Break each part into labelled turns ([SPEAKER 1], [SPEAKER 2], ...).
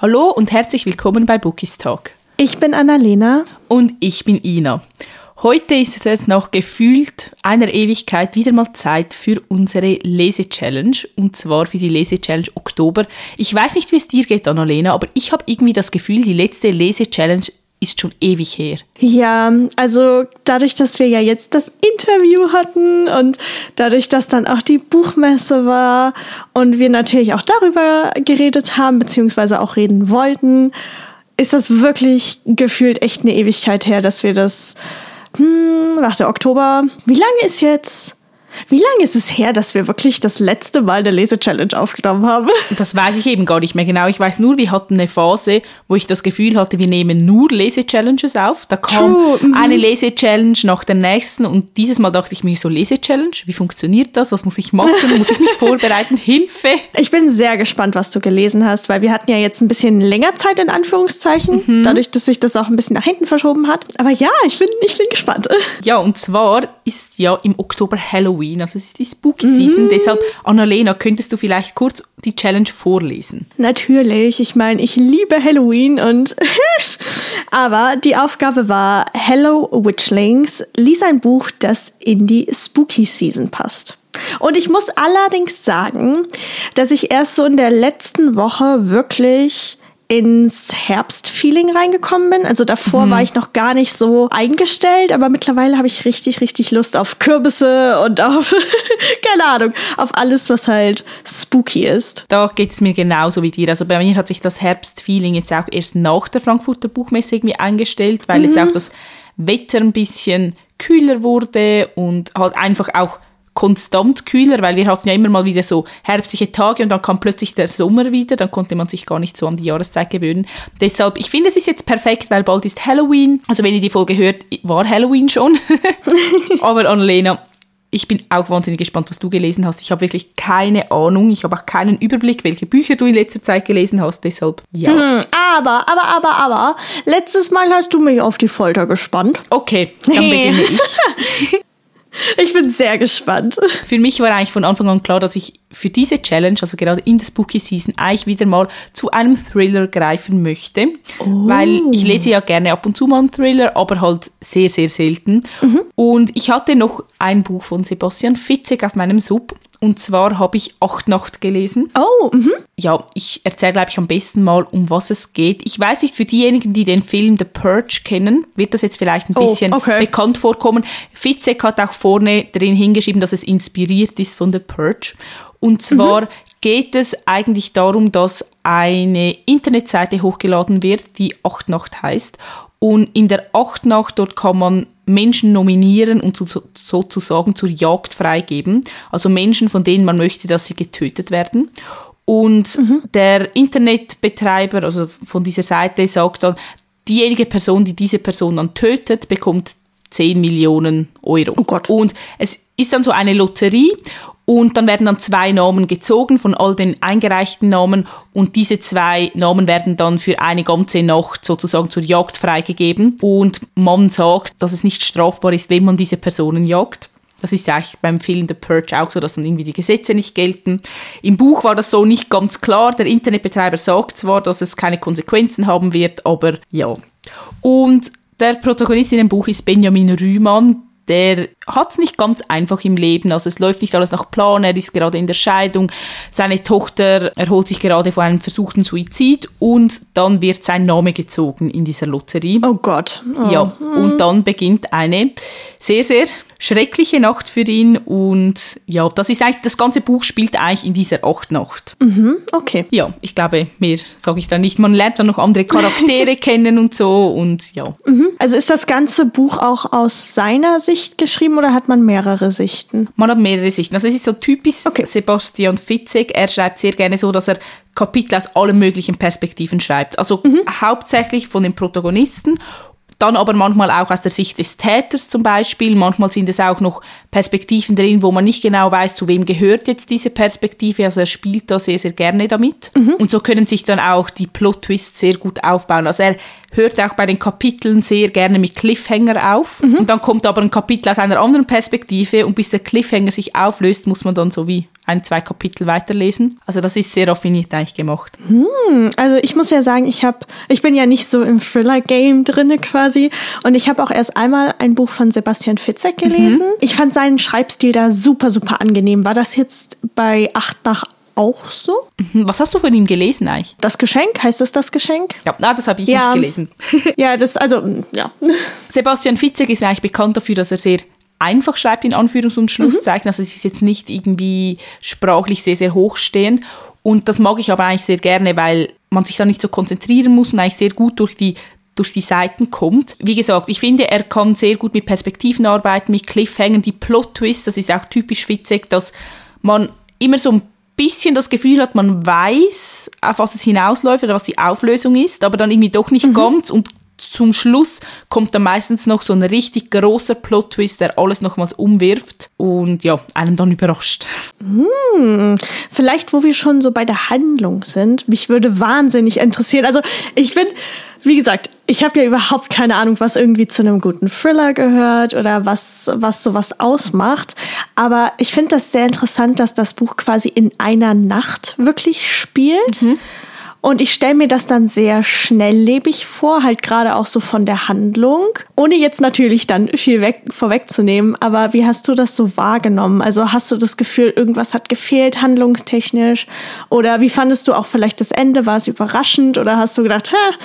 [SPEAKER 1] Hallo und herzlich willkommen bei Bookies Talk.
[SPEAKER 2] Ich bin Annalena.
[SPEAKER 1] Und ich bin Ina. Heute ist es noch gefühlt einer Ewigkeit wieder mal Zeit für unsere Lese-Challenge und zwar für die Lese-Challenge Oktober. Ich weiß nicht, wie es dir geht, Annalena, aber ich habe irgendwie das Gefühl, die letzte Lese-Challenge ist schon ewig her.
[SPEAKER 2] Ja, also dadurch, dass wir ja jetzt das Interview hatten und dadurch, dass dann auch die Buchmesse war und wir natürlich auch darüber geredet haben, beziehungsweise auch reden wollten, ist das wirklich gefühlt echt eine Ewigkeit her, dass wir das, hm, warte, Oktober, wie lange ist jetzt? Wie lange ist es her, dass wir wirklich das letzte Mal eine Lese-Challenge aufgenommen haben?
[SPEAKER 1] Das weiß ich eben gar nicht mehr genau. Ich weiß nur, wir hatten eine Phase, wo ich das Gefühl hatte, wir nehmen nur Lese-Challenges auf. Da kam True. Mhm. eine Lese-Challenge nach der nächsten und dieses Mal dachte ich mir so, Lese-Challenge, wie funktioniert das? Was muss ich machen? muss ich mich vorbereiten? Hilfe!
[SPEAKER 2] Ich bin sehr gespannt, was du gelesen hast, weil wir hatten ja jetzt ein bisschen länger Zeit in Anführungszeichen, mhm. dadurch, dass sich das auch ein bisschen nach hinten verschoben hat. Aber ja, ich bin, ich bin gespannt.
[SPEAKER 1] Ja, und zwar ist ja im Oktober Halloween. Halloween, also es ist die Spooky Season. Mm. Deshalb, Annalena, könntest du vielleicht kurz die Challenge vorlesen?
[SPEAKER 2] Natürlich, ich meine, ich liebe Halloween und aber die Aufgabe war, Hello Witchlings, lies ein Buch, das in die Spooky Season passt. Und ich muss allerdings sagen, dass ich erst so in der letzten Woche wirklich ins Herbstfeeling reingekommen bin. Also davor mhm. war ich noch gar nicht so eingestellt, aber mittlerweile habe ich richtig, richtig Lust auf Kürbisse und auf, keine Ahnung, auf alles, was halt spooky ist.
[SPEAKER 1] Da geht es mir genauso wie dir. Also bei mir hat sich das Herbstfeeling jetzt auch erst nach der Frankfurter Buchmesse irgendwie eingestellt, weil mhm. jetzt auch das Wetter ein bisschen kühler wurde und halt einfach auch konstant kühler, weil wir hatten ja immer mal wieder so herbstliche Tage und dann kam plötzlich der Sommer wieder, dann konnte man sich gar nicht so an die Jahreszeit gewöhnen. Deshalb, ich finde, es ist jetzt perfekt, weil bald ist Halloween. Also wenn ihr die Folge hört, war Halloween schon. Aber Annalena, ich bin auch wahnsinnig gespannt, was du gelesen hast. Ich habe wirklich keine Ahnung. Ich habe auch keinen Überblick, welche Bücher du in letzter Zeit gelesen hast. Deshalb, ja. Hm,
[SPEAKER 2] aber, aber, aber, aber, letztes Mal hast du mich auf die Folter gespannt.
[SPEAKER 1] Okay, dann beginne ich.
[SPEAKER 2] Ich bin sehr gespannt.
[SPEAKER 1] Für mich war eigentlich von Anfang an klar, dass ich für diese Challenge, also gerade in der Spooky Season, eigentlich wieder mal zu einem Thriller greifen möchte. Oh. Weil ich lese ja gerne ab und zu mal einen Thriller, aber halt sehr, sehr selten. Mhm. Und ich hatte noch ein Buch von Sebastian Fitzek auf meinem Sub und zwar habe ich Acht Nacht gelesen.
[SPEAKER 2] Oh, mhm.
[SPEAKER 1] Ja, ich erzähle, glaube ich, am besten mal, um was es geht. Ich weiß nicht, für diejenigen, die den Film The Purge kennen, wird das jetzt vielleicht ein oh, bisschen okay. bekannt vorkommen. Fitzek hat auch vorne drin hingeschrieben, dass es inspiriert ist von The Purge. Und zwar mhm. geht es eigentlich darum, dass eine Internetseite hochgeladen wird, die Acht Nacht heißt. Und in der Achtnacht dort kann man Menschen nominieren und sozusagen zur Jagd freigeben. Also Menschen, von denen man möchte, dass sie getötet werden. Und mhm. der Internetbetreiber, also von dieser Seite, sagt dann, diejenige Person, die diese Person dann tötet, bekommt 10 Millionen Euro.
[SPEAKER 2] Oh Gott.
[SPEAKER 1] Und es ist dann so eine Lotterie und dann werden dann zwei Namen gezogen von all den eingereichten Namen und diese zwei Namen werden dann für eine ganze Nacht sozusagen zur Jagd freigegeben. Und man sagt, dass es nicht strafbar ist, wenn man diese Personen jagt. Das ist ja eigentlich beim Film The Purge auch so, dass dann irgendwie die Gesetze nicht gelten. Im Buch war das so nicht ganz klar. Der Internetbetreiber sagt zwar, dass es keine Konsequenzen haben wird, aber ja. Und der Protagonist in dem Buch ist Benjamin Rühmann, der hat es nicht ganz einfach im Leben. Also es läuft nicht alles nach Plan. Er ist gerade in der Scheidung. Seine Tochter erholt sich gerade vor einem versuchten Suizid und dann wird sein Name gezogen in dieser Lotterie.
[SPEAKER 2] Oh Gott. Oh.
[SPEAKER 1] Ja, und dann beginnt eine sehr, sehr schreckliche Nacht für ihn und ja, das ist eigentlich, das ganze Buch spielt eigentlich in dieser Achtnacht.
[SPEAKER 2] Mhm, okay.
[SPEAKER 1] Ja, ich glaube, mehr sage ich da nicht. Man lernt dann noch andere Charaktere kennen und so und ja.
[SPEAKER 2] Mhm. Also ist das ganze Buch auch aus seiner Sicht geschrieben oder hat man mehrere Sichten?
[SPEAKER 1] Man hat mehrere Sichten. Also es ist so typisch okay. Sebastian Fitzek. Er schreibt sehr gerne so, dass er Kapitel aus allen möglichen Perspektiven schreibt. Also mhm. hauptsächlich von den Protagonisten dann aber manchmal auch aus der Sicht des Täters zum Beispiel. Manchmal sind es auch noch Perspektiven drin, wo man nicht genau weiß, zu wem gehört jetzt diese Perspektive. Also er spielt da sehr, sehr gerne damit. Mhm. Und so können sich dann auch die Plot-Twists sehr gut aufbauen. Also er hört auch bei den Kapiteln sehr gerne mit Cliffhanger auf. Mhm. Und dann kommt aber ein Kapitel aus einer anderen Perspektive und bis der Cliffhanger sich auflöst, muss man dann so wie ein, zwei Kapitel weiterlesen. Also das ist sehr raffiniert eigentlich gemacht.
[SPEAKER 2] Hm, also ich muss ja sagen, ich habe, ich bin ja nicht so im Thriller-Game drinne quasi und ich habe auch erst einmal ein Buch von Sebastian Fitzek gelesen. Mhm. Ich fand seinen Schreibstil da super, super angenehm. War das jetzt bei Acht nach auch so.
[SPEAKER 1] Mhm. Was hast du von ihm gelesen eigentlich?
[SPEAKER 2] Das Geschenk, heißt das das Geschenk?
[SPEAKER 1] Ja, na, das habe ich ja. nicht gelesen.
[SPEAKER 2] ja, das, also, ja.
[SPEAKER 1] Sebastian Fitzek ist eigentlich bekannt dafür, dass er sehr einfach schreibt, in Anführungs- und Schlusszeichen. Mhm. Also es ist jetzt nicht irgendwie sprachlich sehr, sehr hochstehend. Und das mag ich aber eigentlich sehr gerne, weil man sich da nicht so konzentrieren muss und eigentlich sehr gut durch die durch die Seiten kommt. Wie gesagt, ich finde, er kann sehr gut mit Perspektiven arbeiten, mit Cliffhangern, die Plot-Twists, das ist auch typisch Fitzek, dass man immer so ein bisschen das Gefühl hat, man weiß, auf was es hinausläuft oder was die Auflösung ist, aber dann irgendwie doch nicht mhm. ganz und zum Schluss kommt dann meistens noch so ein richtig großer Plot-Twist, der alles nochmals umwirft und ja, einen dann überrascht.
[SPEAKER 2] Hm, vielleicht, wo wir schon so bei der Handlung sind, mich würde wahnsinnig interessieren. Also ich bin, wie gesagt, ich habe ja überhaupt keine Ahnung, was irgendwie zu einem guten Thriller gehört oder was, was sowas ausmacht. Aber ich finde das sehr interessant, dass das Buch quasi in einer Nacht wirklich spielt. Mhm. Und ich stelle mir das dann sehr schnelllebig vor, halt gerade auch so von der Handlung. Ohne jetzt natürlich dann viel weg, vorwegzunehmen, aber wie hast du das so wahrgenommen? Also hast du das Gefühl, irgendwas hat gefehlt, handlungstechnisch? Oder wie fandest du auch vielleicht das Ende? War es überraschend? Oder hast du gedacht, hä,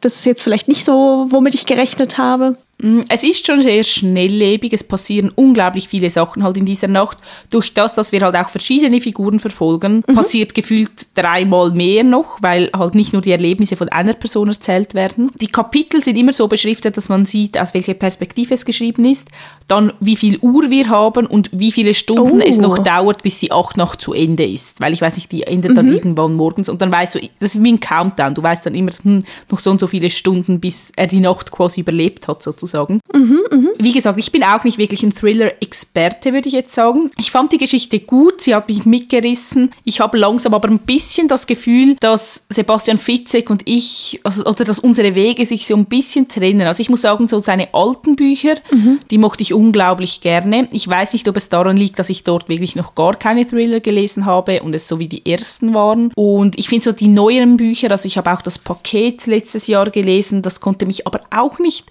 [SPEAKER 2] das ist jetzt vielleicht nicht so, womit ich gerechnet habe?
[SPEAKER 1] Mm, es ist schon sehr schnelllebig, es passieren unglaublich viele Sachen halt in dieser Nacht. Durch das, dass wir halt auch verschiedene Figuren verfolgen, mhm. passiert gefühlt dreimal mehr noch, weil halt nicht nur die Erlebnisse von einer Person erzählt werden. Die Kapitel sind immer so beschriftet, dass man sieht, aus welcher Perspektive es geschrieben ist, dann wie viel Uhr wir haben und wie viele Stunden oh. es noch dauert, bis die Acht noch zu Ende ist. Weil ich weiß nicht, die endet dann mhm. irgendwann morgens und dann weißt du, das ist wie ein Countdown, du weißt dann immer, hm, noch so und so viele Stunden, bis er die Nacht quasi überlebt hat sozusagen sozusagen. Mhm, mh. Wie gesagt, ich bin auch nicht wirklich ein Thriller-Experte, würde ich jetzt sagen. Ich fand die Geschichte gut, sie hat mich mitgerissen. Ich habe langsam aber ein bisschen das Gefühl, dass Sebastian Fitzek und ich, also, oder dass unsere Wege sich so ein bisschen trennen. Also ich muss sagen, so seine alten Bücher, mhm. die mochte ich unglaublich gerne. Ich weiß nicht, ob es daran liegt, dass ich dort wirklich noch gar keine Thriller gelesen habe und es so wie die ersten waren. Und ich finde so die neueren Bücher, also ich habe auch das Paket letztes Jahr gelesen, das konnte mich aber auch nicht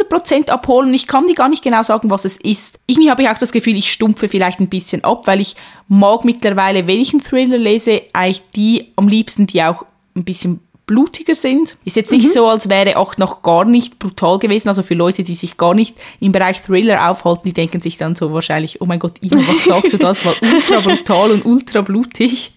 [SPEAKER 1] 100% abholen. Ich kann dir gar nicht genau sagen, was es ist. Irgendwie habe ich auch das Gefühl, ich stumpfe vielleicht ein bisschen ab, weil ich mag mittlerweile, wenn ich einen Thriller lese, eigentlich die am liebsten, die auch ein bisschen blutiger sind. Ist jetzt nicht mhm. so, als wäre auch noch gar nicht brutal gewesen. Also für Leute, die sich gar nicht im Bereich Thriller aufhalten, die denken sich dann so wahrscheinlich, oh mein Gott, Ina, was sagst du das? War ultra brutal und ultra blutig.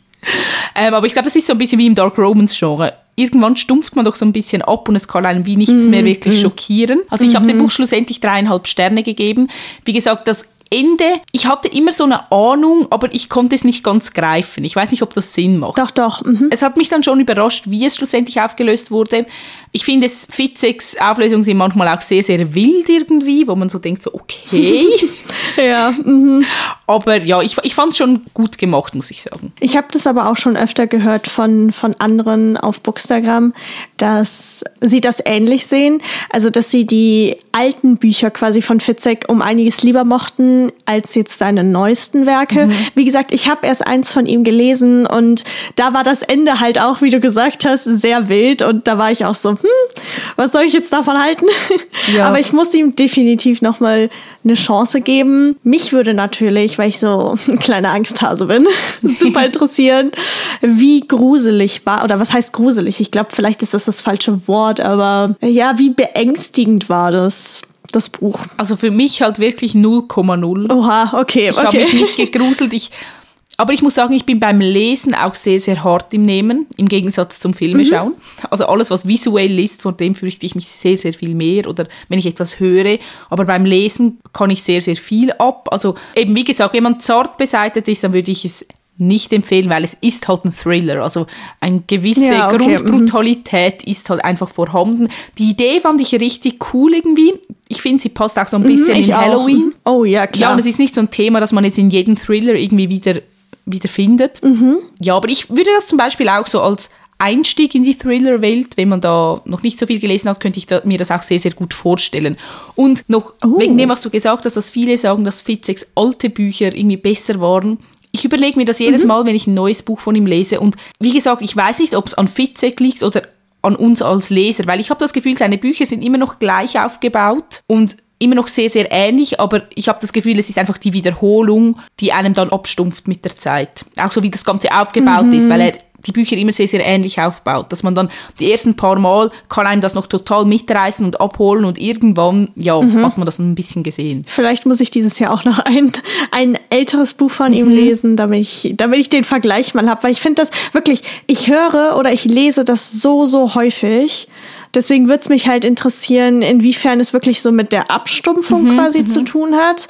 [SPEAKER 1] Ähm, aber ich glaube, das ist so ein bisschen wie im Dark Romance Genre irgendwann stumpft man doch so ein bisschen ab und es kann einen wie nichts mehr mhm, wirklich mhm. schockieren. Also ich habe dem mhm. Buch schlussendlich dreieinhalb Sterne gegeben. Wie gesagt, das Ende, ich hatte immer so eine Ahnung, aber ich konnte es nicht ganz greifen. Ich weiß nicht, ob das Sinn macht.
[SPEAKER 2] Doch, doch. Mhm.
[SPEAKER 1] Es hat mich dann schon überrascht, wie es schlussendlich aufgelöst wurde. Ich finde, Fitzeks Auflösungen sind manchmal auch sehr, sehr wild irgendwie, wo man so denkt, so okay.
[SPEAKER 2] ja. Mhm.
[SPEAKER 1] Aber ja, ich, ich fand es schon gut gemacht, muss ich sagen.
[SPEAKER 2] Ich habe das aber auch schon öfter gehört von, von anderen auf Bookstagram, dass sie das ähnlich sehen. Also, dass sie die alten Bücher quasi von Fitzek um einiges lieber mochten als jetzt seine neuesten Werke. Mhm. Wie gesagt, ich habe erst eins von ihm gelesen und da war das Ende halt auch, wie du gesagt hast, sehr wild und da war ich auch so, hm, was soll ich jetzt davon halten? Ja. Aber ich muss ihm definitiv nochmal eine Chance geben. Mich würde natürlich, weil ich so ein kleiner Angsthase bin, super interessieren, wie gruselig war, oder was heißt gruselig? Ich glaube, vielleicht ist das das falsche Wort, aber ja, wie beängstigend war das? Das Buch.
[SPEAKER 1] Also für mich halt wirklich 0,0.
[SPEAKER 2] Oha, okay.
[SPEAKER 1] Ich okay. habe mich nicht gegruselt. Ich aber ich muss sagen, ich bin beim Lesen auch sehr, sehr hart im Nehmen, im Gegensatz zum Filmeschauen. Mhm. Also alles, was visuell ist, von dem fürchte ich mich sehr, sehr viel mehr oder wenn ich etwas höre. Aber beim Lesen kann ich sehr, sehr viel ab. Also eben, wie gesagt, wenn man zart beseitigt ist, dann würde ich es nicht empfehlen, weil es ist halt ein Thriller. Also eine gewisse ja, okay. Grundbrutalität mhm. ist halt einfach vorhanden. Die Idee fand ich richtig cool irgendwie. Ich finde, sie passt auch so ein mhm, bisschen mhm, in Halloween.
[SPEAKER 2] Oh ja, klar.
[SPEAKER 1] Ja, und es ist nicht so ein Thema, dass man jetzt in jedem Thriller irgendwie wieder wieder findet. Mhm. Ja, aber ich würde das zum Beispiel auch so als Einstieg in die Thriller-Welt, wenn man da noch nicht so viel gelesen hat, könnte ich da, mir das auch sehr, sehr gut vorstellen. Und noch oh. wegen dem, was du gesagt hast, dass viele sagen, dass Fitzeks alte Bücher irgendwie besser waren. Ich überlege mir das jedes Mal, wenn ich ein neues Buch von ihm lese. Und wie gesagt, ich weiß nicht, ob es an Fitzek liegt oder an uns als Leser, weil ich habe das Gefühl, seine Bücher sind immer noch gleich aufgebaut und immer noch sehr, sehr ähnlich, aber ich habe das Gefühl, es ist einfach die Wiederholung, die einem dann abstumpft mit der Zeit. Auch so wie das Ganze aufgebaut mhm. ist, weil er die Bücher immer sehr, sehr ähnlich aufbaut. Dass man dann die ersten paar Mal kann einem das noch total mitreißen und abholen und irgendwann, ja, mhm. hat man das ein bisschen gesehen.
[SPEAKER 2] Vielleicht muss ich dieses Jahr auch noch ein, ein älteres Buch von mhm. ihm lesen, damit ich, damit ich den Vergleich mal habe. Weil ich finde das wirklich, ich höre oder ich lese das so, so häufig. Deswegen würde es mich halt interessieren, inwiefern es wirklich so mit der Abstumpfung mhm, quasi zu mhm. tun hat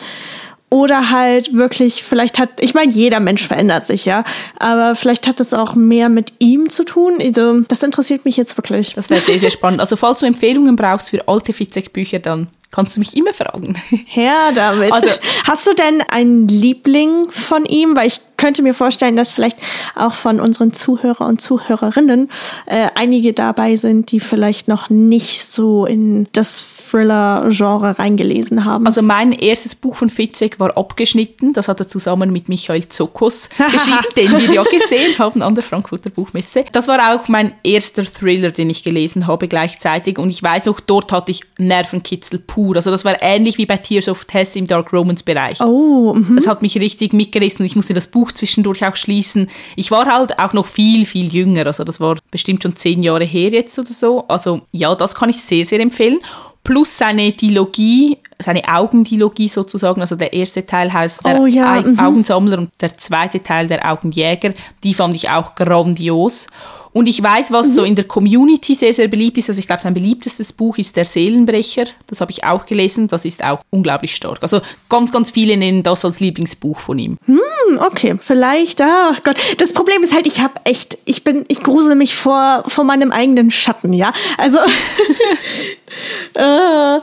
[SPEAKER 2] oder halt wirklich, vielleicht hat, ich meine, jeder Mensch verändert sich, ja, aber vielleicht hat es auch mehr mit ihm zu tun. Also, das interessiert mich jetzt wirklich.
[SPEAKER 1] Das wäre sehr, sehr spannend. Also, falls du Empfehlungen brauchst für alte Fitzek-Bücher, dann kannst du mich immer fragen.
[SPEAKER 2] Her damit. Also, hast du denn einen Liebling von ihm? Weil ich könnte mir vorstellen, dass vielleicht auch von unseren Zuhörer und Zuhörerinnen äh, einige dabei sind, die vielleicht noch nicht so in das Thriller-Genre reingelesen haben.
[SPEAKER 1] Also mein erstes Buch von Fitzek war abgeschnitten. Das hat er zusammen mit Michael Zokos geschrieben, den wir ja gesehen haben an der Frankfurter Buchmesse. Das war auch mein erster Thriller, den ich gelesen habe gleichzeitig. Und ich weiß auch, dort hatte ich Nervenkitzel pur. Also das war ähnlich wie bei Tears of Tess im Dark Romance Bereich.
[SPEAKER 2] Oh,
[SPEAKER 1] mhm. Das hat mich richtig mitgerissen ich musste das Buch zwischendurch auch schließen. Ich war halt auch noch viel, viel jünger. Also das war bestimmt schon zehn Jahre her jetzt oder so. Also ja, das kann ich sehr, sehr empfehlen plus seine Dilogie, seine Augendilogie sozusagen. Also der erste Teil heißt der
[SPEAKER 2] oh, ja, mhm.
[SPEAKER 1] Augensammler und der zweite Teil der Augenjäger. Die fand ich auch grandios. Und ich weiß, was mhm. so in der Community sehr, sehr beliebt ist. Also ich glaube, sein beliebtestes Buch ist Der Seelenbrecher. Das habe ich auch gelesen. Das ist auch unglaublich stark. Also ganz, ganz viele nennen das als Lieblingsbuch von ihm.
[SPEAKER 2] Hm, okay. Vielleicht, ah Gott. Das Problem ist halt, ich habe echt, ich bin, ich grusel mich vor, vor meinem eigenen Schatten, ja. Also, äh,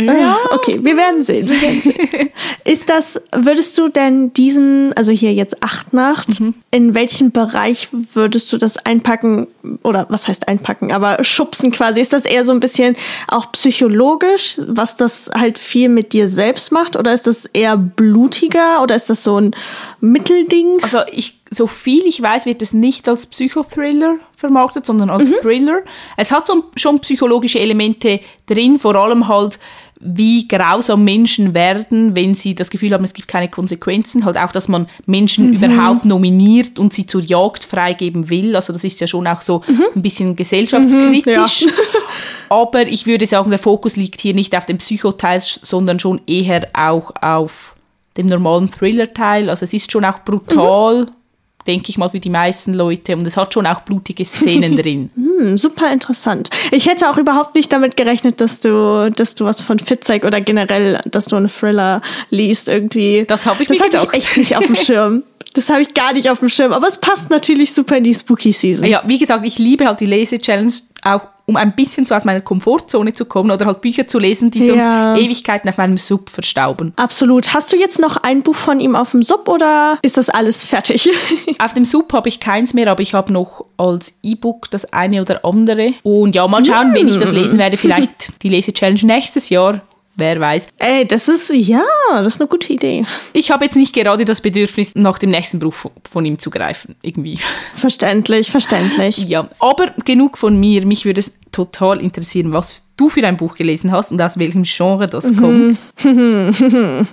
[SPEAKER 2] ja. Okay, wir werden sehen. Wir werden sehen. Ist das, würdest du denn diesen, also hier jetzt Achtnacht, mhm. in welchen Bereich würdest du das einpacken? Oder was heißt einpacken, aber schubsen quasi? Ist das eher so ein bisschen auch psychologisch, was das halt viel mit dir selbst macht? Oder ist das eher blutiger? Oder ist das so ein Mittelding?
[SPEAKER 1] Also ich, so viel ich weiß, wird es nicht als Psychothriller vermarktet, sondern als mhm. Thriller. Es hat so, schon psychologische Elemente drin, vor allem halt wie grausam Menschen werden, wenn sie das Gefühl haben, es gibt keine Konsequenzen. Halt auch, dass man Menschen mhm. überhaupt nominiert und sie zur Jagd freigeben will. Also das ist ja schon auch so mhm. ein bisschen gesellschaftskritisch. Mhm, ja. Aber ich würde sagen, der Fokus liegt hier nicht auf dem Psychoteil, sondern schon eher auch auf dem normalen Thriller-Teil. Also es ist schon auch brutal mhm denke ich mal, für die meisten Leute. Und es hat schon auch blutige Szenen drin.
[SPEAKER 2] Hm, super interessant. Ich hätte auch überhaupt nicht damit gerechnet, dass du, dass du was von Fitzek oder generell, dass du einen Thriller liest irgendwie.
[SPEAKER 1] Das habe ich
[SPEAKER 2] das
[SPEAKER 1] mir
[SPEAKER 2] hatte ich echt nicht auf dem Schirm. Das habe ich gar nicht auf dem Schirm, aber es passt natürlich super in die Spooky Season.
[SPEAKER 1] Ja, wie gesagt, ich liebe halt die Lese-Challenge auch um ein bisschen so aus meiner Komfortzone zu kommen oder halt Bücher zu lesen, die ja. sonst Ewigkeiten auf meinem Sub verstauben.
[SPEAKER 2] Absolut. Hast du jetzt noch ein Buch von ihm auf dem Sub oder ist das alles fertig?
[SPEAKER 1] auf dem Sub habe ich keins mehr, aber ich habe noch als E-Book das eine oder andere. Und ja, mal schauen, wenn ich das lesen werde. Vielleicht die Lese-Challenge nächstes Jahr Wer weiß.
[SPEAKER 2] Ey, das ist, ja, das ist eine gute Idee.
[SPEAKER 1] Ich habe jetzt nicht gerade das Bedürfnis, nach dem nächsten Buch von ihm zu greifen, irgendwie.
[SPEAKER 2] Verständlich, verständlich.
[SPEAKER 1] Ja, aber genug von mir. Mich würde es total interessieren, was du für ein Buch gelesen hast und aus welchem Genre das kommt.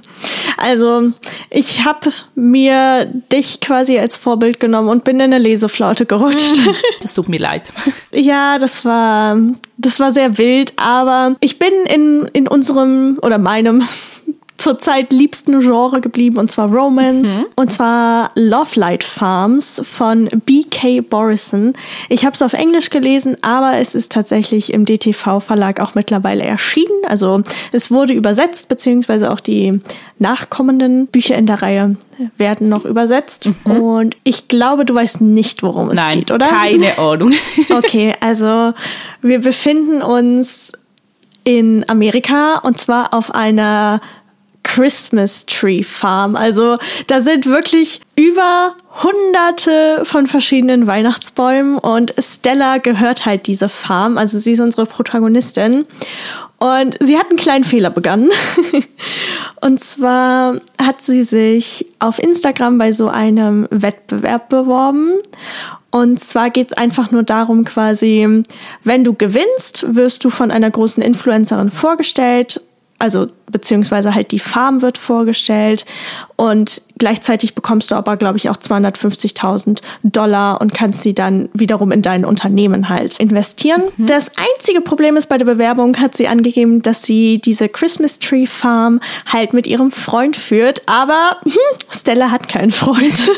[SPEAKER 2] Also, ich habe mir dich quasi als Vorbild genommen und bin in eine Leseflaute gerutscht.
[SPEAKER 1] Es tut mir leid.
[SPEAKER 2] Ja, das war, das war sehr wild, aber ich bin in, in unserem oder meinem zurzeit liebsten Genre geblieben und zwar Romance mhm. und zwar Love Light Farms von B.K. Borison. Ich habe es auf Englisch gelesen, aber es ist tatsächlich im DTV Verlag auch mittlerweile erschienen. Also es wurde übersetzt, beziehungsweise auch die nachkommenden Bücher in der Reihe werden noch übersetzt. Mhm. Und ich glaube, du weißt nicht, worum es
[SPEAKER 1] Nein,
[SPEAKER 2] geht, oder?
[SPEAKER 1] Keine Ahnung.
[SPEAKER 2] okay, also wir befinden uns in Amerika und zwar auf einer Christmas Tree Farm. Also da sind wirklich über hunderte von verschiedenen Weihnachtsbäumen und Stella gehört halt diese Farm. Also sie ist unsere Protagonistin. Und sie hat einen kleinen Fehler begangen. Und zwar hat sie sich auf Instagram bei so einem Wettbewerb beworben. Und zwar geht es einfach nur darum, quasi, wenn du gewinnst, wirst du von einer großen Influencerin vorgestellt also beziehungsweise halt die Farm wird vorgestellt und gleichzeitig bekommst du aber, glaube ich, auch 250.000 Dollar und kannst sie dann wiederum in dein Unternehmen halt investieren. Mhm. Das einzige Problem ist bei der Bewerbung hat sie angegeben, dass sie diese Christmas Tree Farm halt mit ihrem Freund führt, aber hm, Stella hat keinen Freund.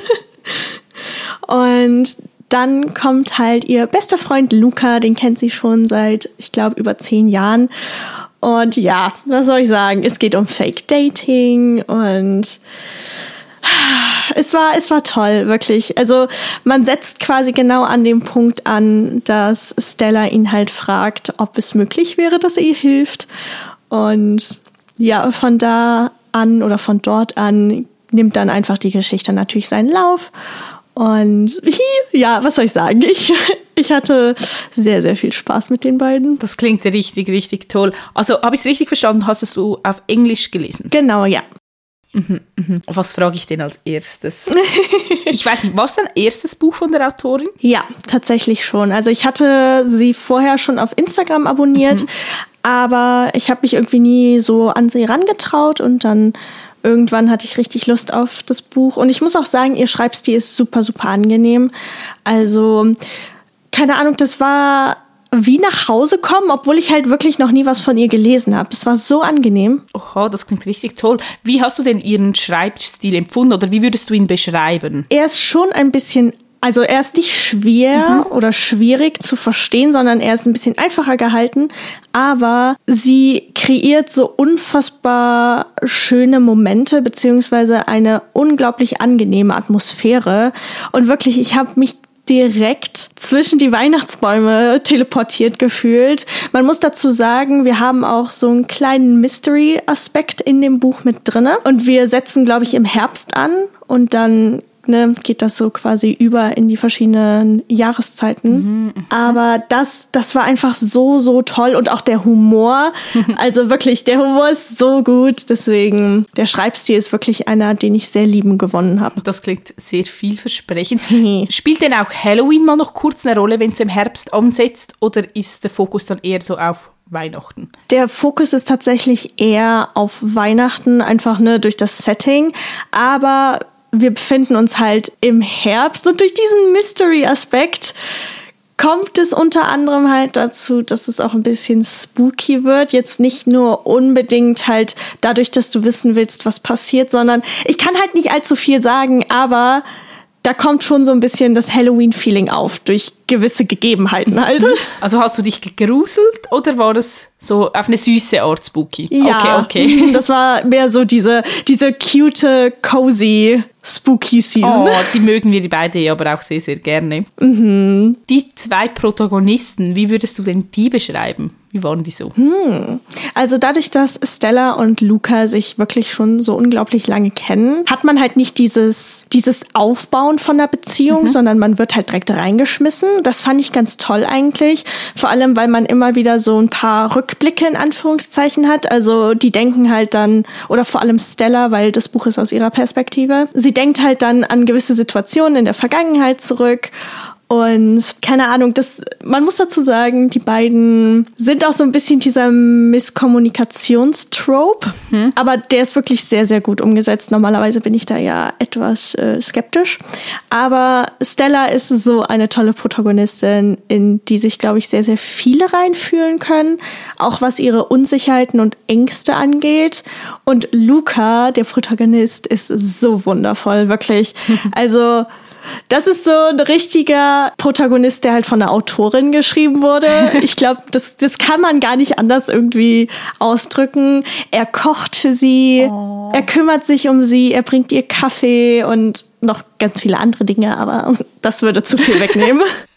[SPEAKER 2] und dann kommt halt ihr bester Freund Luca, den kennt sie schon seit, ich glaube, über zehn Jahren. Und ja, was soll ich sagen? Es geht um Fake Dating und es war, es war toll, wirklich. Also man setzt quasi genau an dem Punkt an, dass Stella ihn halt fragt, ob es möglich wäre, dass er ihr hilft. Und ja, von da an oder von dort an nimmt dann einfach die Geschichte natürlich seinen Lauf. Und ja, was soll ich sagen? Ich, ich hatte sehr, sehr viel Spaß mit den beiden.
[SPEAKER 1] Das klingt richtig, richtig toll. Also habe ich es richtig verstanden? Hast du auf Englisch gelesen?
[SPEAKER 2] Genau, ja.
[SPEAKER 1] Mhm, mhm. Was frage ich denn als erstes? ich weiß nicht, war es dein erstes Buch von der Autorin?
[SPEAKER 2] Ja, tatsächlich schon. Also ich hatte sie vorher schon auf Instagram abonniert, mhm. aber ich habe mich irgendwie nie so an sie herangetraut und dann irgendwann hatte ich richtig Lust auf das Buch. Und ich muss auch sagen, ihr Schreibstil ist super, super angenehm. Also, keine Ahnung, das war wie nach Hause kommen, obwohl ich halt wirklich noch nie was von ihr gelesen habe. Es war so angenehm.
[SPEAKER 1] Oha, das klingt richtig toll. Wie hast du denn ihren Schreibstil empfunden oder wie würdest du ihn beschreiben?
[SPEAKER 2] Er ist schon ein bisschen also er ist nicht schwer mhm. oder schwierig zu verstehen, sondern er ist ein bisschen einfacher gehalten, aber sie kreiert so unfassbar schöne Momente beziehungsweise eine unglaublich angenehme Atmosphäre und wirklich, ich habe mich direkt zwischen die Weihnachtsbäume teleportiert gefühlt. Man muss dazu sagen, wir haben auch so einen kleinen Mystery-Aspekt in dem Buch mit drinne und wir setzen, glaube ich, im Herbst an und dann ne, geht das so quasi über in die verschiedenen Jahreszeiten. Mhm, mhm, Aber das, das war einfach so, so toll und auch der Humor. also wirklich, der Humor ist so gut. Deswegen, der Schreibstil ist wirklich einer, den ich sehr lieben gewonnen habe.
[SPEAKER 1] Das klingt sehr vielversprechend. Spielt denn auch Halloween mal noch kurz eine Rolle, wenn es im Herbst ansetzt? Oder ist der Fokus dann eher so auf Weihnachten?
[SPEAKER 2] Der Fokus ist tatsächlich eher auf Weihnachten, einfach ne, durch das Setting. Aber wir befinden uns halt im Herbst und durch diesen Mystery-Aspekt kommt es unter anderem halt dazu, dass es auch ein bisschen spooky wird. Jetzt nicht nur unbedingt halt dadurch, dass du wissen willst, was passiert, sondern ich kann halt nicht allzu viel sagen, aber da kommt schon so ein bisschen das Halloween-Feeling auf durch gewisse Gegebenheiten halt.
[SPEAKER 1] Also hast du dich gegruselt oder war das so auf eine süße Art spooky?
[SPEAKER 2] Ja, okay, okay. das war mehr so diese, diese cute, cozy Spooky Season.
[SPEAKER 1] Oh, die mögen wir die beide aber auch sehr, sehr gerne.
[SPEAKER 2] Mhm.
[SPEAKER 1] Die zwei Protagonisten, wie würdest du denn die beschreiben? Wie waren die so?
[SPEAKER 2] Hm. Also dadurch, dass Stella und Luca sich wirklich schon so unglaublich lange kennen, hat man halt nicht dieses, dieses Aufbauen von der Beziehung, mhm. sondern man wird halt direkt reingeschmissen. Das fand ich ganz toll eigentlich. Vor allem, weil man immer wieder so ein paar Rückblicke in Anführungszeichen hat. Also die denken halt dann, oder vor allem Stella, weil das Buch ist aus ihrer Perspektive. Sie denkt halt dann an gewisse Situationen in der Vergangenheit zurück und keine Ahnung, das, man muss dazu sagen, die beiden sind auch so ein bisschen dieser Misskommunikationstrope, mhm. aber der ist wirklich sehr, sehr gut umgesetzt. Normalerweise bin ich da ja etwas äh, skeptisch. Aber Stella ist so eine tolle Protagonistin, in die sich, glaube ich, sehr, sehr viele reinfühlen können, auch was ihre Unsicherheiten und Ängste angeht. Und Luca, der Protagonist, ist so wundervoll, wirklich. Also, das ist so ein richtiger Protagonist, der halt von der Autorin geschrieben wurde. Ich glaube, das, das kann man gar nicht anders irgendwie ausdrücken. Er kocht für sie, oh. er kümmert sich um sie, er bringt ihr Kaffee und noch ganz viele andere Dinge, aber das würde zu viel wegnehmen.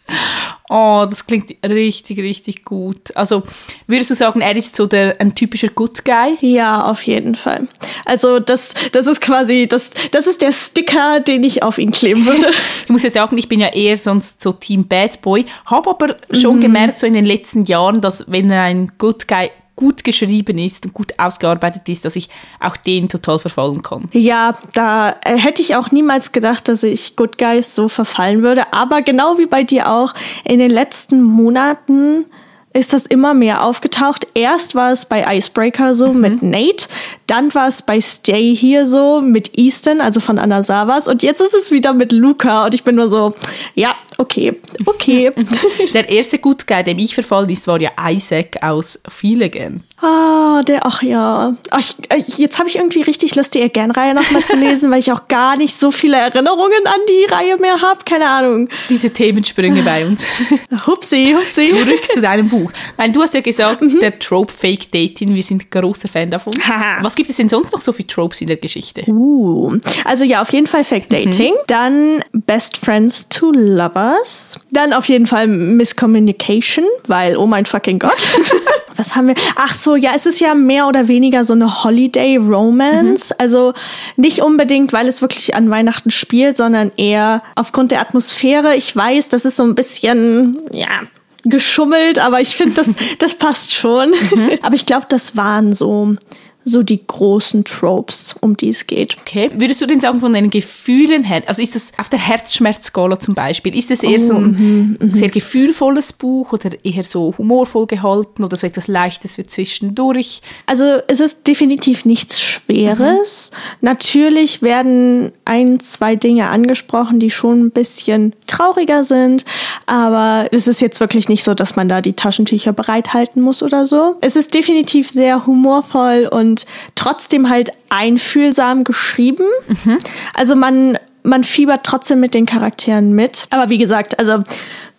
[SPEAKER 1] Oh, das klingt richtig, richtig gut. Also würdest du sagen, er ist so der ein typischer Good Guy?
[SPEAKER 2] Ja, auf jeden Fall. Also das, das ist quasi, das, das ist der Sticker, den ich auf ihn kleben würde.
[SPEAKER 1] ich muss jetzt sagen, ich bin ja eher sonst so Team Bad Boy, habe aber schon mhm. gemerkt, so in den letzten Jahren, dass wenn ein Good Guy gut geschrieben ist und gut ausgearbeitet ist, dass ich auch den total verfallen kann.
[SPEAKER 2] Ja, da äh, hätte ich auch niemals gedacht, dass ich Good Guys so verfallen würde. Aber genau wie bei dir auch, in den letzten Monaten ist das immer mehr aufgetaucht. Erst war es bei Icebreaker so mhm. mit Nate, dann war es bei Stay hier so mit Easton, also von Anna Savas, und jetzt ist es wieder mit Luca und ich bin nur so, ja, okay, okay.
[SPEAKER 1] Der erste Good Guy, dem ich verfallen ist, war ja Isaac aus Feeligan.
[SPEAKER 2] Ah, der, ach ja. Ach, ich, jetzt habe ich irgendwie richtig Lust, die Again-Reihe nochmal zu lesen, weil ich auch gar nicht so viele Erinnerungen an die Reihe mehr habe. Keine Ahnung.
[SPEAKER 1] Diese Themensprünge bei uns.
[SPEAKER 2] hupsi, hupsi.
[SPEAKER 1] Zurück zu deinem Buch. Nein, du hast ja gesagt, mhm. der Trope Fake Dating, wir sind großer Fan davon. Was gibt es denn sonst noch so für Tropes in der Geschichte?
[SPEAKER 2] Uh, also ja, auf jeden Fall Fake Dating. Mhm. Dann Best Friends to Lovers. Dann auf jeden Fall Miscommunication, weil, oh mein fucking Gott. Was haben wir? Ach so, ja, es ist ja mehr oder weniger so eine Holiday Romance. Mhm. Also nicht unbedingt, weil es wirklich an Weihnachten spielt, sondern eher aufgrund der Atmosphäre. Ich weiß, das ist so ein bisschen, ja, geschummelt, aber ich finde, das, das passt schon. Mhm. Aber ich glaube, das waren so so die großen Tropes, um die es geht.
[SPEAKER 1] Okay. Würdest du denn sagen, von den Gefühlen her, also ist das auf der Herzschmerzskala zum Beispiel, ist das eher so ein mm, mm, sehr gefühlvolles Buch oder eher so humorvoll gehalten oder so etwas Leichtes für zwischendurch?
[SPEAKER 2] Also es ist definitiv nichts Schweres. Mhm. Natürlich werden ein, zwei Dinge angesprochen, die schon ein bisschen trauriger sind, aber es ist jetzt wirklich nicht so, dass man da die Taschentücher bereithalten muss oder so. Es ist definitiv sehr humorvoll und und trotzdem halt einfühlsam geschrieben. Mhm. Also man, man fiebert trotzdem mit den Charakteren mit. Aber wie gesagt, also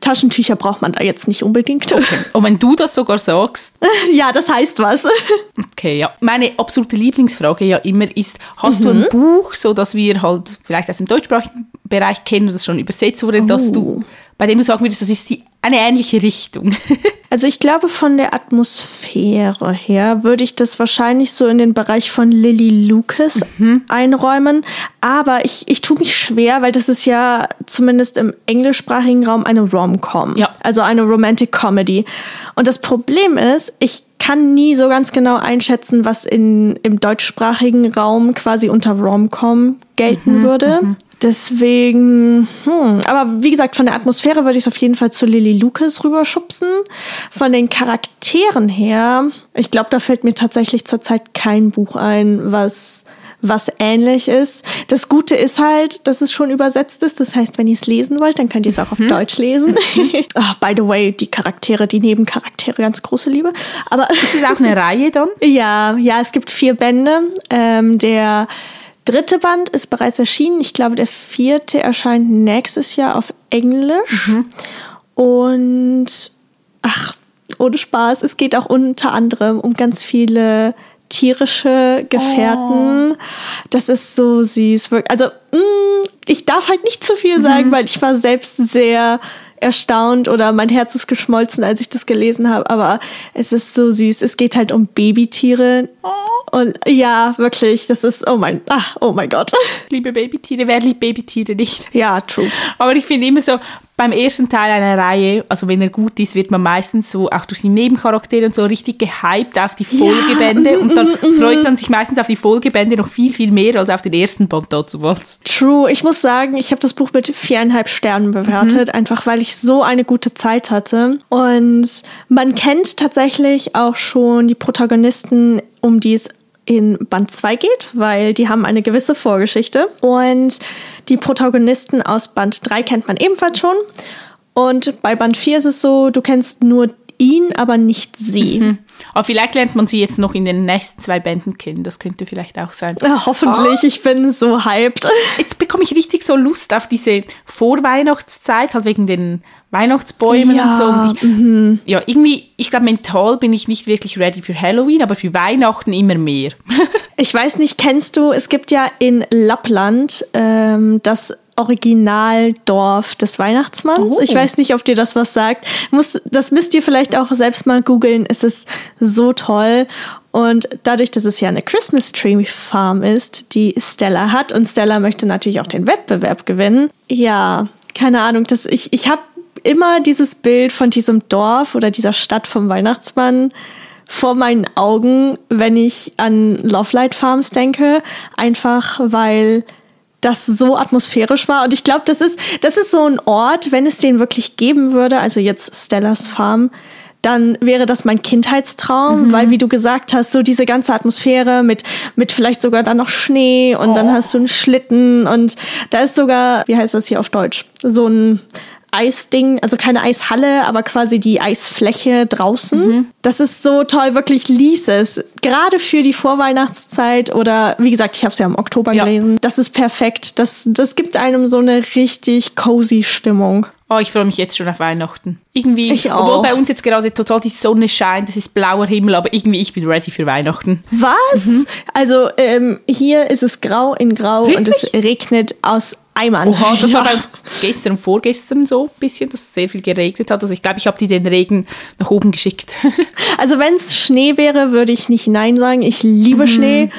[SPEAKER 2] Taschentücher braucht man da jetzt nicht unbedingt.
[SPEAKER 1] Okay. Und wenn du das sogar sagst.
[SPEAKER 2] ja, das heißt was.
[SPEAKER 1] Okay, ja. Meine absolute Lieblingsfrage ja immer ist, hast mhm. du ein mhm. Buch, so dass wir halt vielleicht aus dem deutschsprachigen Bereich kennen oder das schon übersetzt wurde, oh. dass du bei dem du sagen würdest, das ist die, eine ähnliche Richtung?
[SPEAKER 2] also ich glaube, von der Atmosphäre her würde ich das wahrscheinlich so in den Bereich von Lily Lucas mhm. einräumen. Aber ich, ich tue mich schwer, weil das ist ja zumindest im englischsprachigen Raum eine Rom-Com. Ja. Also eine Romantic Comedy. Und das Problem ist, ich kann nie so ganz genau einschätzen, was in, im deutschsprachigen Raum quasi unter Rom-Com gelten mhm, würde. Mhm. Deswegen, hm, aber wie gesagt, von der Atmosphäre würde ich es auf jeden Fall zu Lily Lucas rüberschubsen. Von den Charakteren her, ich glaube, da fällt mir tatsächlich zurzeit kein Buch ein, was was ähnlich ist. Das Gute ist halt, dass es schon übersetzt ist. Das heißt, wenn ihr es lesen wollt, dann könnt ihr es auch auf hm. Deutsch lesen. oh, by the way, die Charaktere, die Nebencharaktere, ganz große Liebe. Aber
[SPEAKER 1] ist es auch eine Reihe dann?
[SPEAKER 2] Ja, ja, es gibt vier Bände. Ähm, der dritte Band ist bereits erschienen. Ich glaube, der vierte erscheint nächstes Jahr auf Englisch. Mhm. Und ach, ohne Spaß, es geht auch unter anderem um ganz viele tierische Gefährten. Oh. Das ist so süß. Also, mh, mm, ich darf halt nicht zu viel sagen, mhm. weil ich war selbst sehr erstaunt oder mein Herz ist geschmolzen, als ich das gelesen habe. Aber es ist so süß. Es geht halt um Babytiere. Und ja, wirklich, das ist, oh mein, ach, oh mein Gott.
[SPEAKER 1] Liebe Babytiere, wer liebt Babytiere nicht?
[SPEAKER 2] Ja, true.
[SPEAKER 1] Aber ich finde immer so, beim ersten Teil einer Reihe, also wenn er gut ist, wird man meistens so auch durch die Nebencharaktere und so richtig gehypt auf die Folgebände ja. und dann mm, mm, freut man sich meistens auf die Folgebände noch viel, viel mehr als auf den ersten Band dazu was.
[SPEAKER 2] True. Ich muss sagen, ich habe das Buch mit viereinhalb Sternen bewertet, mhm. einfach weil ich so eine gute Zeit hatte. Und man kennt tatsächlich auch schon die Protagonisten, um die es in Band 2 geht, weil die haben eine gewisse Vorgeschichte. Und die Protagonisten aus Band 3 kennt man ebenfalls schon. Und bei Band 4 ist es so, du kennst nur ihn, aber nicht sie. Mhm.
[SPEAKER 1] Aber vielleicht lernt man sie jetzt noch in den nächsten zwei Bänden kennen. Das könnte vielleicht auch sein.
[SPEAKER 2] Ja, hoffentlich, oh. ich bin so hyped.
[SPEAKER 1] Jetzt bekomme ich richtig so Lust auf diese Vorweihnachtszeit, halt wegen den Weihnachtsbäumen ja, und so. Und ich, mhm. Ja, irgendwie, ich glaube, mental bin ich nicht wirklich ready für Halloween, aber für Weihnachten immer mehr.
[SPEAKER 2] ich weiß nicht, kennst du, es gibt ja in Lappland ähm, das Originaldorf des Weihnachtsmanns. Oh. Ich weiß nicht, ob dir das was sagt. Muss, das müsst ihr vielleicht auch selbst mal googeln. Es ist so toll. Und dadurch, dass es ja eine Christmas Tree Farm ist, die Stella hat und Stella möchte natürlich auch den Wettbewerb gewinnen. Ja, keine Ahnung, dass ich, ich habe immer dieses Bild von diesem Dorf oder dieser Stadt vom Weihnachtsmann vor meinen Augen, wenn ich an Lovelight Farms denke, einfach weil das so atmosphärisch war. Und ich glaube, das ist, das ist so ein Ort, wenn es den wirklich geben würde, also jetzt Stellas Farm, dann wäre das mein Kindheitstraum, mhm. weil wie du gesagt hast, so diese ganze Atmosphäre mit mit vielleicht sogar dann noch Schnee und oh. dann hast du einen Schlitten und da ist sogar, wie heißt das hier auf Deutsch, so ein Eisding, also keine Eishalle, aber quasi die Eisfläche draußen. Mhm. Das ist so toll, wirklich lies es. Gerade für die Vorweihnachtszeit oder wie gesagt, ich habe es ja im Oktober ja. gelesen. Das ist perfekt. Das, das gibt einem so eine richtig cozy Stimmung.
[SPEAKER 1] Oh, ich freue mich jetzt schon auf Weihnachten. Irgendwie,
[SPEAKER 2] ich auch.
[SPEAKER 1] obwohl bei uns jetzt gerade total die Sonne scheint, es ist blauer Himmel, aber irgendwie ich bin ready für Weihnachten.
[SPEAKER 2] Was? Mhm. Also ähm, hier ist es grau in grau Wirklich? und es regnet aus Eimern.
[SPEAKER 1] Oha, das ja. war bei uns gestern und vorgestern so ein bisschen, dass es sehr viel geregnet hat. Also ich glaube, ich habe die den Regen nach oben geschickt.
[SPEAKER 2] also wenn es Schnee wäre, würde ich nicht Nein sagen. Ich liebe mhm. Schnee.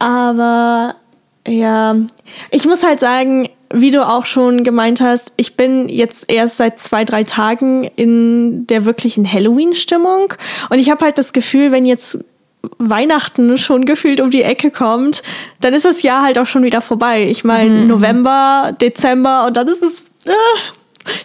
[SPEAKER 2] Aber ja, ich muss halt sagen, wie du auch schon gemeint hast, ich bin jetzt erst seit zwei, drei Tagen in der wirklichen Halloween-Stimmung. Und ich habe halt das Gefühl, wenn jetzt Weihnachten schon gefühlt um die Ecke kommt, dann ist das Jahr halt auch schon wieder vorbei. Ich meine, mhm. November, Dezember und dann ist es. Äh,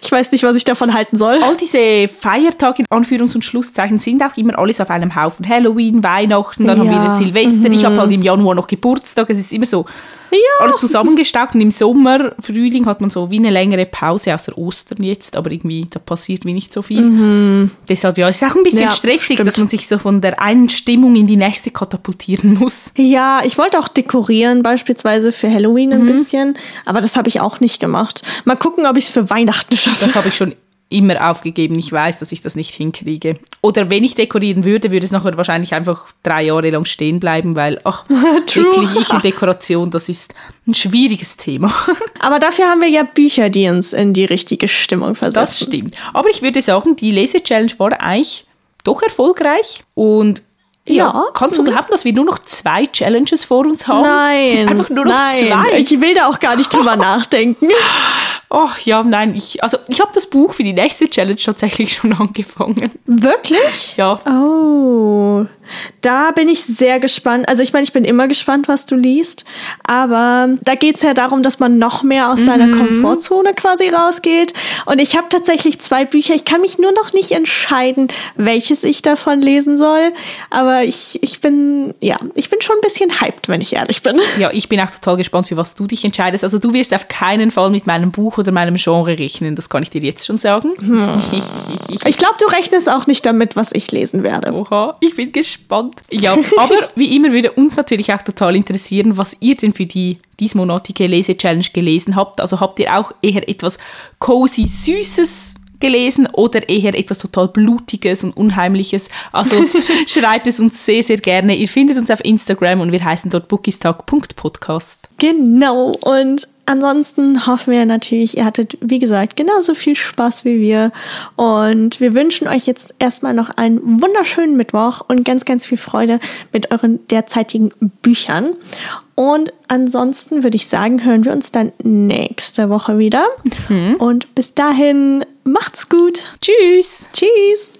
[SPEAKER 2] ich weiß nicht, was ich davon halten soll.
[SPEAKER 1] All diese Feiertage in Anführungs- und Schlusszeichen sind auch immer alles auf einem Haufen. Halloween, Weihnachten, dann ja. haben wir Silvester. Mhm. Ich habe halt im Januar noch Geburtstag. Es ist immer so
[SPEAKER 2] ja.
[SPEAKER 1] alles zusammengestaucht. Und im Sommer, Frühling hat man so wie eine längere Pause, außer Ostern jetzt, aber irgendwie, da passiert wie nicht so viel.
[SPEAKER 2] Mhm.
[SPEAKER 1] Deshalb, ja, es ist auch ein bisschen ja, stressig, stimmt. dass man sich so von der einen Stimmung in die nächste katapultieren muss.
[SPEAKER 2] Ja, ich wollte auch dekorieren, beispielsweise für Halloween ein mhm. bisschen, aber das habe ich auch nicht gemacht. Mal gucken, ob ich es für Weihnachten schaffe.
[SPEAKER 1] Das habe ich schon immer aufgegeben. Ich weiß, dass ich das nicht hinkriege. Oder wenn ich dekorieren würde, würde es nachher wahrscheinlich einfach drei Jahre lang stehen bleiben, weil, ach, wirklich ich in Dekoration, das ist ein schwieriges Thema.
[SPEAKER 2] Aber dafür haben wir ja Bücher, die uns in die richtige Stimmung versetzen.
[SPEAKER 1] Das stimmt. Aber ich würde sagen, die Lese-Challenge war eigentlich doch erfolgreich und ja, ja, kannst du glauben, dass wir nur noch zwei Challenges vor uns haben?
[SPEAKER 2] Nein,
[SPEAKER 1] einfach nur noch
[SPEAKER 2] nein.
[SPEAKER 1] zwei.
[SPEAKER 2] Ich will da auch gar nicht drüber nachdenken.
[SPEAKER 1] Oh ja, nein, ich also ich habe das Buch für die nächste Challenge tatsächlich schon angefangen.
[SPEAKER 2] Wirklich?
[SPEAKER 1] Ja.
[SPEAKER 2] Oh, da bin ich sehr gespannt. Also ich meine, ich bin immer gespannt, was du liest. Aber da geht es ja darum, dass man noch mehr aus mhm. seiner Komfortzone quasi rausgeht. Und ich habe tatsächlich zwei Bücher. Ich kann mich nur noch nicht entscheiden, welches ich davon lesen soll. Aber ich, ich bin, ja, ich bin schon ein bisschen hyped, wenn ich ehrlich bin.
[SPEAKER 1] Ja, ich bin auch total gespannt, für was du dich entscheidest. Also du wirst auf keinen Fall mit meinem Buch oder meinem Genre rechnen. Das kann ich dir jetzt schon sagen. Hm.
[SPEAKER 2] Ich glaube, du rechnest auch nicht damit, was ich lesen werde.
[SPEAKER 1] Oha, ich bin gespannt gespannt. Ja, aber wie immer würde uns natürlich auch total interessieren, was ihr denn für die diesmonatige Lese-Challenge gelesen habt. Also habt ihr auch eher etwas cozy Süßes gelesen oder eher etwas total Blutiges und Unheimliches. Also schreibt es uns sehr, sehr gerne. Ihr findet uns auf Instagram und wir heißen dort bookistag.podcast.
[SPEAKER 2] Genau. Und ansonsten hoffen wir natürlich, ihr hattet, wie gesagt, genauso viel Spaß wie wir. Und wir wünschen euch jetzt erstmal noch einen wunderschönen Mittwoch und ganz, ganz viel Freude mit euren derzeitigen Büchern. Und ansonsten würde ich sagen, hören wir uns dann nächste Woche wieder. Mhm. Und bis dahin, macht's gut.
[SPEAKER 1] Tschüss.
[SPEAKER 2] Tschüss.